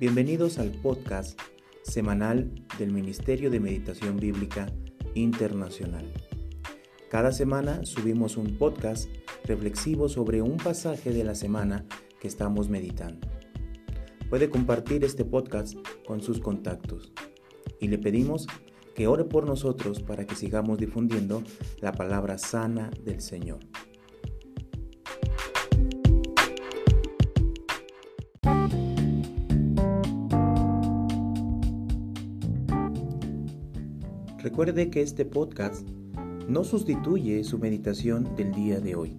Bienvenidos al podcast semanal del Ministerio de Meditación Bíblica Internacional. Cada semana subimos un podcast reflexivo sobre un pasaje de la semana que estamos meditando. Puede compartir este podcast con sus contactos y le pedimos que ore por nosotros para que sigamos difundiendo la palabra sana del Señor. Recuerde que este podcast no sustituye su meditación del día de hoy.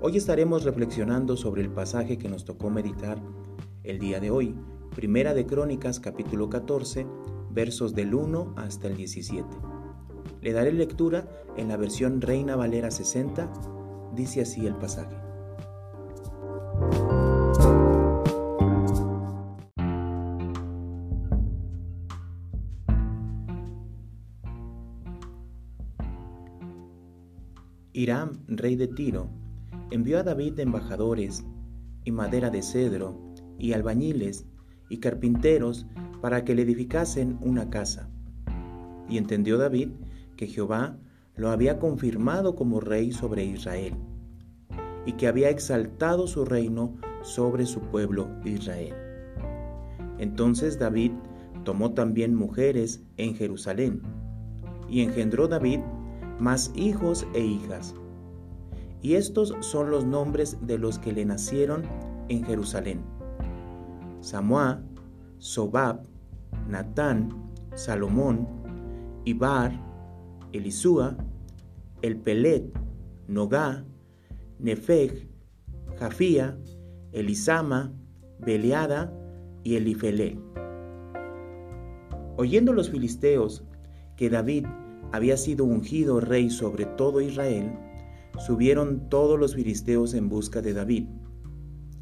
Hoy estaremos reflexionando sobre el pasaje que nos tocó meditar el día de hoy, Primera de Crónicas capítulo 14, versos del 1 hasta el 17. Le daré lectura en la versión Reina Valera 60. Dice así el pasaje. Hiram, rey de Tiro, envió a David embajadores y madera de cedro y albañiles y carpinteros para que le edificasen una casa. Y entendió David que Jehová lo había confirmado como rey sobre Israel, y que había exaltado su reino sobre su pueblo Israel. Entonces David tomó también mujeres en Jerusalén, y engendró David más hijos e hijas. Y estos son los nombres de los que le nacieron en Jerusalén. Samuá, Sobab, Natán, Salomón, Ibar, Elisúa, El Pelet, Nogá, Nefeg, Jafía, Elisama, Beleada y Elifelé. Oyendo los filisteos que David había sido ungido rey sobre todo Israel, subieron todos los filisteos en busca de David.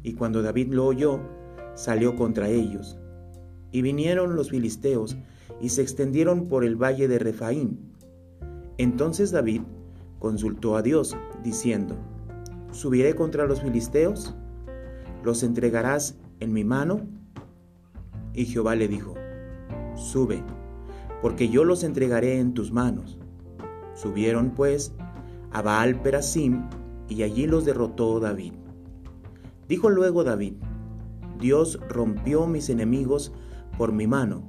Y cuando David lo oyó, salió contra ellos. Y vinieron los filisteos y se extendieron por el valle de Refaín entonces David consultó a Dios, diciendo, ¿Subiré contra los filisteos? ¿Los entregarás en mi mano? Y Jehová le dijo, Sube, porque yo los entregaré en tus manos. Subieron pues a Baal Perasim, y allí los derrotó David. Dijo luego David, Dios rompió mis enemigos por mi mano,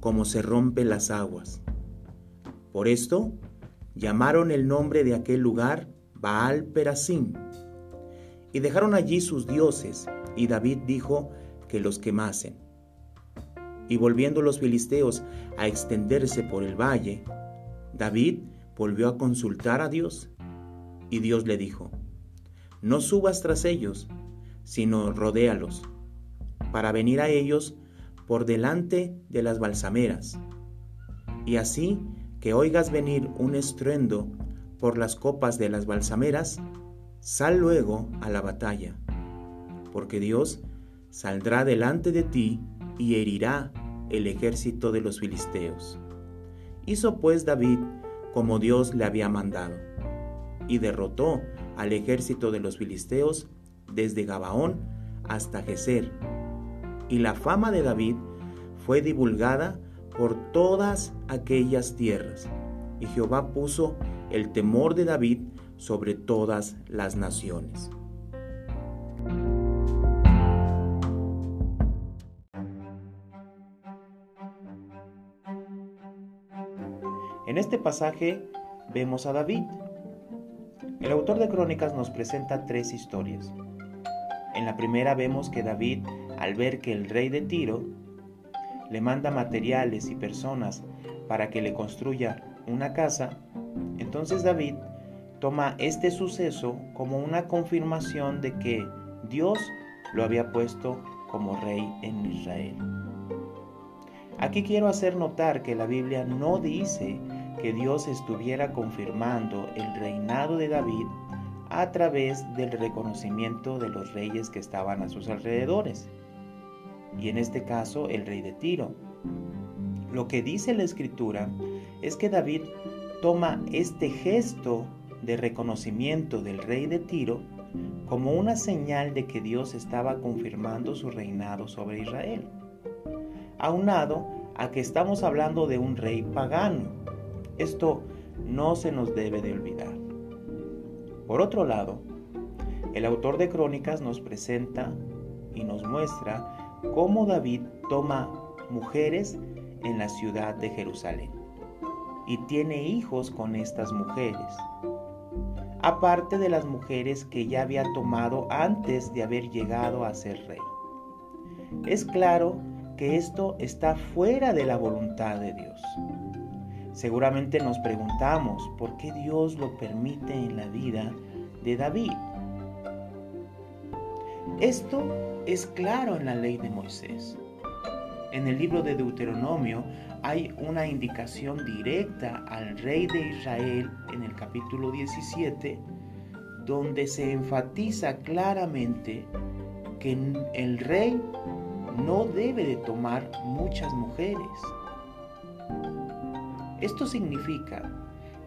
como se rompen las aguas. Por esto llamaron el nombre de aquel lugar Baal Perasim. Y dejaron allí sus dioses, y David dijo que los quemasen. Y volviendo los filisteos a extenderse por el valle, David volvió a consultar a Dios, y Dios le dijo, No subas tras ellos, sino rodéalos, para venir a ellos por delante de las balsameras. Y así que oigas venir un estruendo por las copas de las balsameras, sal luego a la batalla, porque Dios saldrá delante de ti y herirá el ejército de los filisteos. Hizo pues David como Dios le había mandado, y derrotó al ejército de los filisteos desde Gabaón hasta Geser. Y la fama de David fue divulgada por todas aquellas tierras. Y Jehová puso el temor de David sobre todas las naciones. En este pasaje vemos a David. El autor de Crónicas nos presenta tres historias. En la primera vemos que David, al ver que el rey de Tiro le manda materiales y personas para que le construya una casa, entonces David toma este suceso como una confirmación de que Dios lo había puesto como rey en Israel. Aquí quiero hacer notar que la Biblia no dice que Dios estuviera confirmando el reinado de David a través del reconocimiento de los reyes que estaban a sus alrededores. Y en este caso el rey de Tiro. Lo que dice la escritura es que David toma este gesto de reconocimiento del rey de Tiro como una señal de que Dios estaba confirmando su reinado sobre Israel. Aunado a que estamos hablando de un rey pagano. Esto no se nos debe de olvidar. Por otro lado, el autor de Crónicas nos presenta y nos muestra cómo David toma mujeres en la ciudad de Jerusalén y tiene hijos con estas mujeres, aparte de las mujeres que ya había tomado antes de haber llegado a ser rey. Es claro que esto está fuera de la voluntad de Dios. Seguramente nos preguntamos por qué Dios lo permite en la vida de David. Esto es claro en la ley de Moisés. En el libro de Deuteronomio hay una indicación directa al rey de Israel en el capítulo 17, donde se enfatiza claramente que el rey no debe de tomar muchas mujeres. Esto significa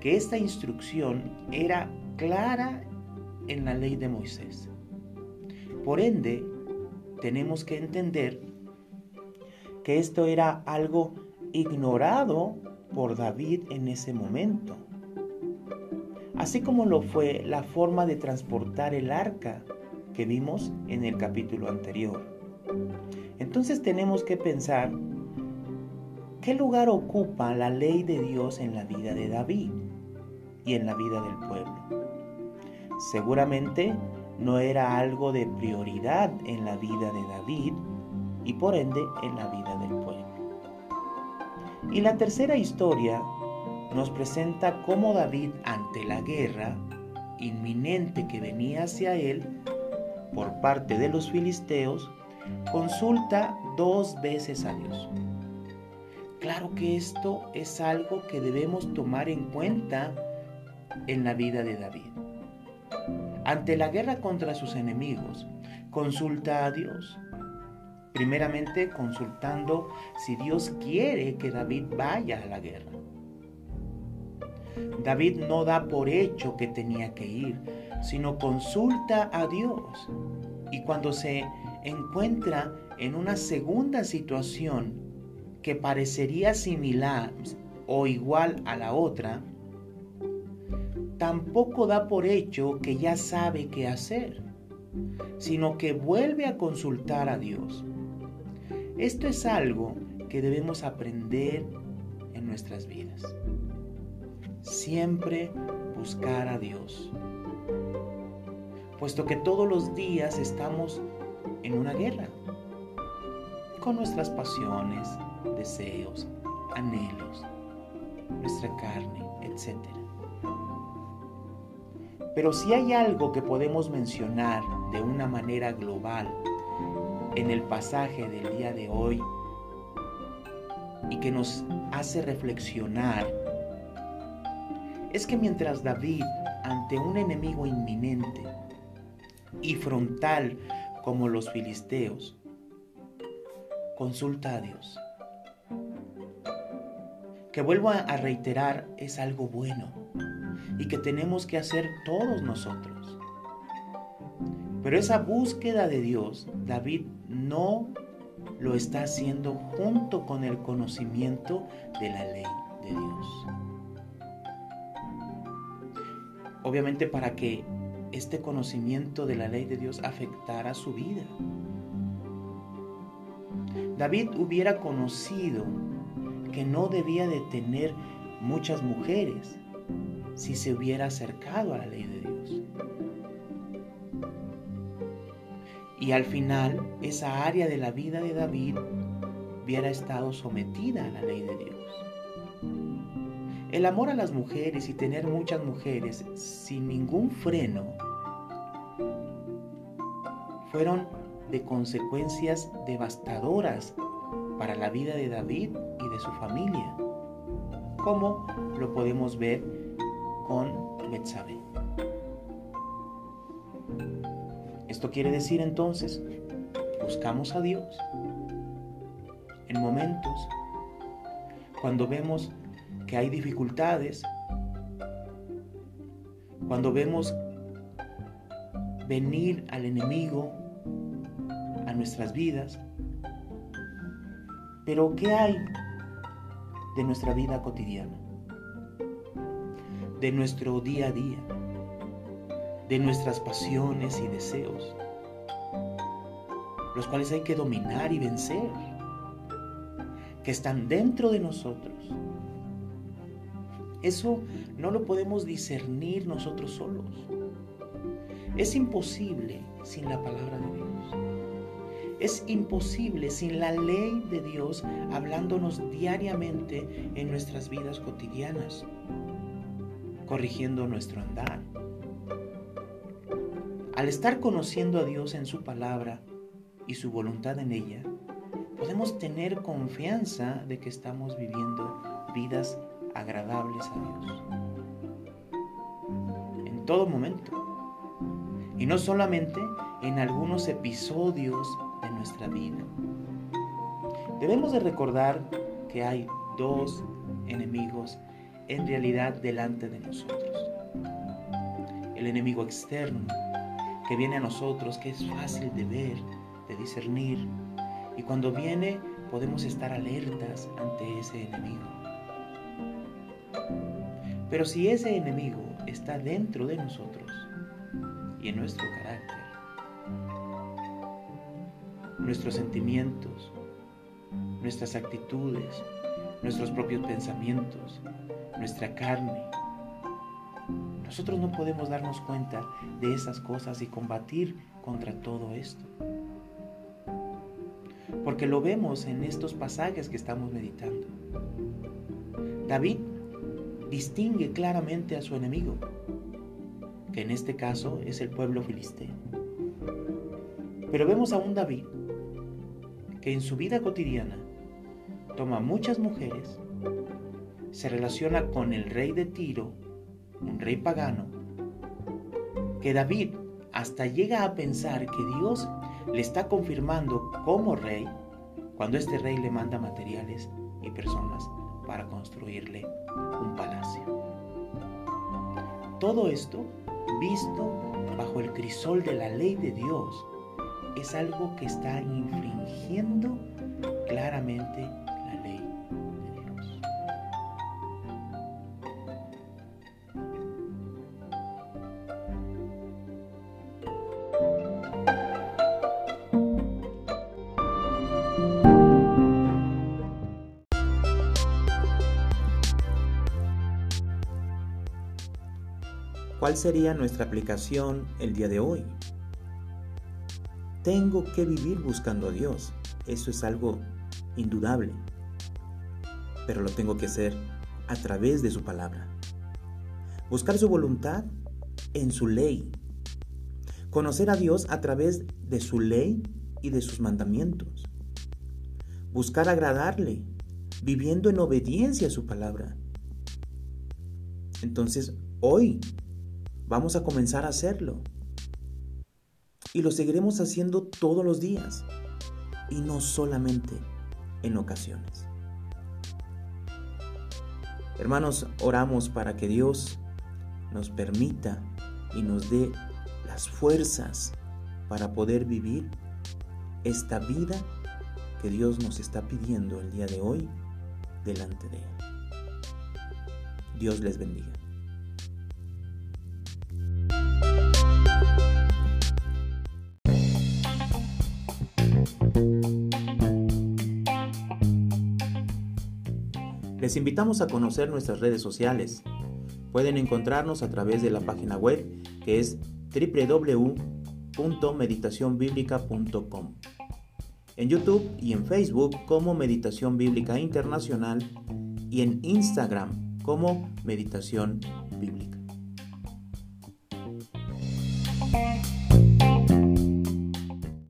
que esta instrucción era clara en la ley de Moisés. Por ende, tenemos que entender que esto era algo ignorado por David en ese momento. Así como lo fue la forma de transportar el arca que vimos en el capítulo anterior. Entonces tenemos que pensar qué lugar ocupa la ley de Dios en la vida de David y en la vida del pueblo. Seguramente no era algo de prioridad en la vida de David y por ende en la vida del pueblo. Y la tercera historia nos presenta cómo David ante la guerra inminente que venía hacia él por parte de los filisteos, consulta dos veces a Dios. Claro que esto es algo que debemos tomar en cuenta en la vida de David. Ante la guerra contra sus enemigos, consulta a Dios. Primeramente consultando si Dios quiere que David vaya a la guerra. David no da por hecho que tenía que ir, sino consulta a Dios. Y cuando se encuentra en una segunda situación que parecería similar o igual a la otra, tampoco da por hecho que ya sabe qué hacer, sino que vuelve a consultar a Dios. Esto es algo que debemos aprender en nuestras vidas. Siempre buscar a Dios, puesto que todos los días estamos en una guerra con nuestras pasiones, deseos, anhelos, nuestra carne, etc. Pero si hay algo que podemos mencionar de una manera global en el pasaje del día de hoy y que nos hace reflexionar, es que mientras David, ante un enemigo inminente y frontal como los filisteos, consulta a Dios. Que vuelvo a reiterar es algo bueno y que tenemos que hacer todos nosotros. Pero esa búsqueda de Dios, David no lo está haciendo junto con el conocimiento de la ley de Dios. Obviamente para que este conocimiento de la ley de Dios afectara su vida. David hubiera conocido que no debía de tener muchas mujeres si se hubiera acercado a la ley de Dios. Y al final esa área de la vida de David hubiera estado sometida a la ley de Dios. El amor a las mujeres y tener muchas mujeres sin ningún freno fueron de consecuencias devastadoras para la vida de David y de su familia, como lo podemos ver con Betsabé. Esto quiere decir entonces, buscamos a Dios en momentos cuando vemos que hay dificultades, cuando vemos venir al enemigo a nuestras vidas. Pero ¿qué hay de nuestra vida cotidiana? De nuestro día a día, de nuestras pasiones y deseos, los cuales hay que dominar y vencer, que están dentro de nosotros. Eso no lo podemos discernir nosotros solos. Es imposible sin la palabra de Dios. Es imposible sin la ley de Dios hablándonos diariamente en nuestras vidas cotidianas, corrigiendo nuestro andar. Al estar conociendo a Dios en su palabra y su voluntad en ella, podemos tener confianza de que estamos viviendo vidas agradables a Dios. En todo momento. Y no solamente en algunos episodios de nuestra vida. Debemos de recordar que hay dos enemigos en realidad delante de nosotros. El enemigo externo, que viene a nosotros, que es fácil de ver, de discernir, y cuando viene podemos estar alertas ante ese enemigo. Pero si ese enemigo está dentro de nosotros y en nuestro carácter, nuestros sentimientos, nuestras actitudes, nuestros propios pensamientos, nuestra carne, nosotros no podemos darnos cuenta de esas cosas y combatir contra todo esto. Porque lo vemos en estos pasajes que estamos meditando. David distingue claramente a su enemigo, que en este caso es el pueblo filisteo. Pero vemos a un David que en su vida cotidiana toma muchas mujeres, se relaciona con el rey de Tiro, un rey pagano, que David hasta llega a pensar que Dios le está confirmando como rey cuando este rey le manda materiales y personas para construirle un palacio. Todo esto, visto bajo el crisol de la ley de Dios, es algo que está infringiendo claramente ¿Cuál sería nuestra aplicación el día de hoy? Tengo que vivir buscando a Dios. Eso es algo indudable. Pero lo tengo que hacer a través de su palabra. Buscar su voluntad en su ley. Conocer a Dios a través de su ley y de sus mandamientos. Buscar agradarle, viviendo en obediencia a su palabra. Entonces, hoy Vamos a comenzar a hacerlo. Y lo seguiremos haciendo todos los días. Y no solamente en ocasiones. Hermanos, oramos para que Dios nos permita y nos dé las fuerzas para poder vivir esta vida que Dios nos está pidiendo el día de hoy delante de Él. Dios les bendiga. Les invitamos a conocer nuestras redes sociales. Pueden encontrarnos a través de la página web que es www.meditacionbiblica.com. En YouTube y en Facebook como Meditación Bíblica Internacional y en Instagram como Meditación.